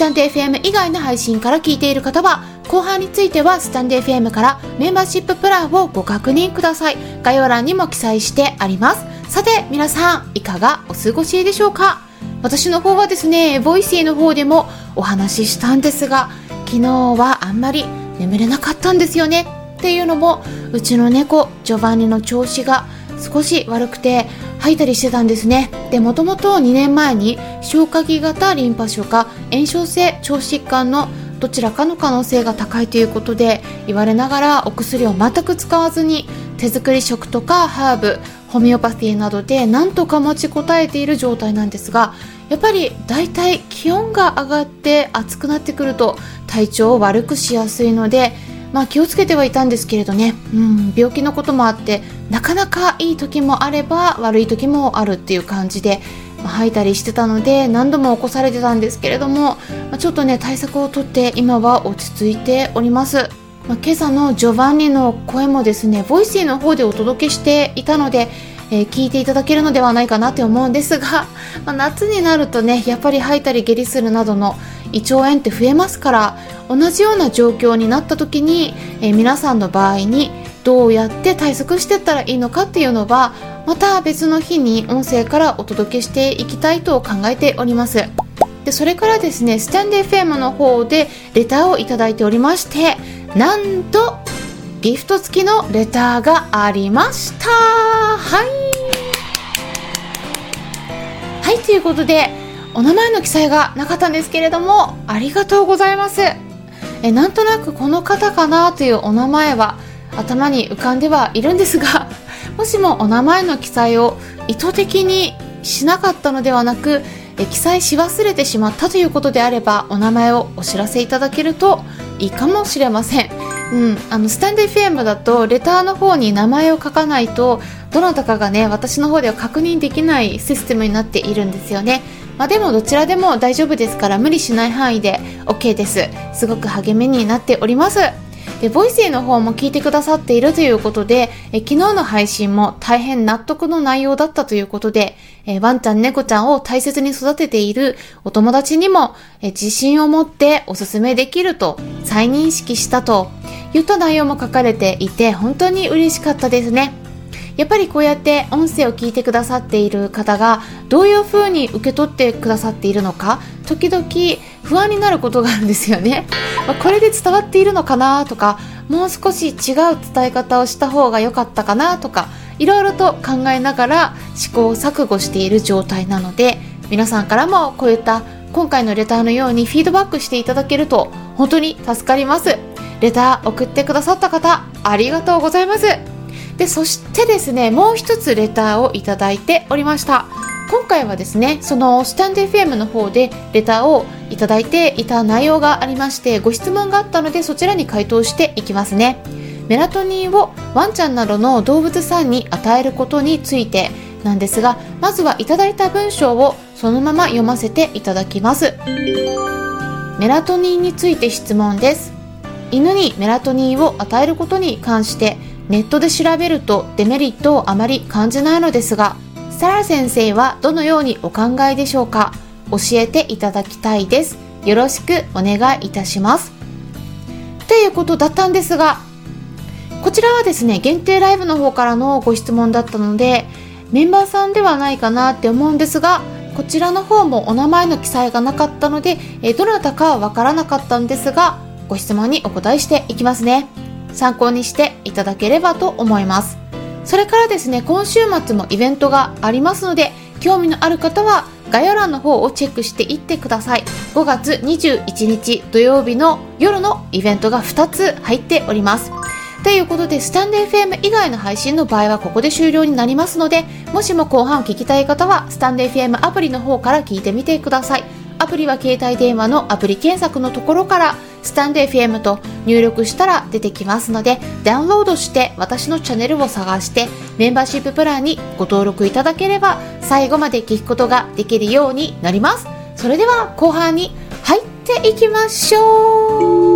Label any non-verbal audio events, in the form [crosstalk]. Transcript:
タンド FM 以外の配信から聞いている方は、後半についてはスタンド FM からメンバーシッププランをご確認ください。概要欄にも記載してあります。さて、皆さん、いかがお過ごしでしょうか？私の方はですね、ボイシーの方でもお話ししたんですが、昨日はあんまり眠れなかったんですよね。っていうのも、うちの猫、ジョバンニの調子が少し悪くて吐いたりしてたんですね。でもともと2年前に消化器型リンパ腫か炎症性腸疾患のどちらかの可能性が高いということで言われながらお薬を全く使わずに手作り食とかハーブホメオパティなどでなんとか持ちこたえている状態なんですがやっぱりだいたい気温が上がって暑くなってくると体調を悪くしやすいのでまあ、気をつけてはいたんですけれどね、うん、病気のこともあってなかなかいい時もあれば悪い時もあるっていう感じで、まあ、吐いたりしてたので何度も起こされてたんですけれども、まあ、ちょっとね対策をとって今は落ち着いております。まあ、今朝のジョバンニの声もですねボイシーの方でお届けしていたので、えー、聞いていただけるのではないかなって思うんですが、まあ、夏になるとねやっぱり吐いたり下痢するなどの胃腸炎って増えますから同じような状況になった時に、えー、皆さんの場合にどうやって対策していったらいいのかっていうのはまた別の日に音声からお届けしていきたいと考えております。でそれからですねスタンデー FM の方でレターをいただいておりましてなんとギフト付きのレターがありました。はい。はいということでお名前の記載がなかったんですけれどもありがとうございます。えなんとなくこの方かなというお名前は頭に浮かんではいるんですが [laughs] もしもお名前の記載を意図的にしなかったのではなくえ記載し忘れてしまったということであればお名前をお知らせいただけるといいかもしれません、うん、あのスタンデー FM だとレターの方に名前を書かないとどなたかがね私の方では確認できないシステムになっているんですよね。まあ、でもどちらでも大丈夫ですから無理しない範囲で OK です。すごく励みになっております。でボイシーの方も聞いてくださっているということでえ昨日の配信も大変納得の内容だったということでえワンちゃん猫ちゃんを大切に育てているお友達にもえ自信を持っておすすめできると再認識したと言った内容も書かれていて本当に嬉しかったですね。やっぱりこうやって音声を聞いてくださっている方がどういう風に受け取ってくださっているのか時々不安になることがあるんですよね、これで伝わっているのかなとかもう少し違う伝え方をした方が良かったかなとかいろいろと考えながら試行錯誤している状態なので皆さんからもこういった今回のレターのようにフィードバックしていただけると本当に助かります。レター送ってくださった方ありがとうございます。でそしてですねもう一つレターをいただいておりました。今回はですねそのスタンデー FM の方でレターをいただいていた内容がありましてご質問があったのでそちらに回答していきますね。メラトニンをワンちゃんなどの動物さんに与えることについてなんですがまずはいただいた文章をそのまま読ませていただきます。メラトニンについて質問です。犬にメラトニンを与えることに関してネットで調べるとデメリットをあまり感じないのですが、サラ先生はどのようにお考えでしょうか？教えていただきたいです。よろしくお願いいたします。ということだったんですが、こちらはですね、限定ライブの方からのご質問だったので、メンバーさんではないかなって思うんですが、こちらの方もお名前の記載がなかったので、えどなたかはわからなかったんですが、ご質問にお答えしていきますね。参考にしていただければと思います。それからですね今週末もイベントがありますので興味のある方は概要欄の方をチェックしていってください。5月21日土曜日の夜のイベントが2つ入っております。ということで、スタンデー FM 以外の配信の場合はここで終了になりますので、もしも後半を聞きたい方は、スタンデー FM アプリの方から聞いてみてください。アプリは携帯電話のアプリ検索のところからスタンド FM と入力したら出てきますのでダウンロードして私のチャンネルを探してメンバーシッププランにご登録いただければ最後まで聞くことができるようになります。それでは後半に入っていきましょう。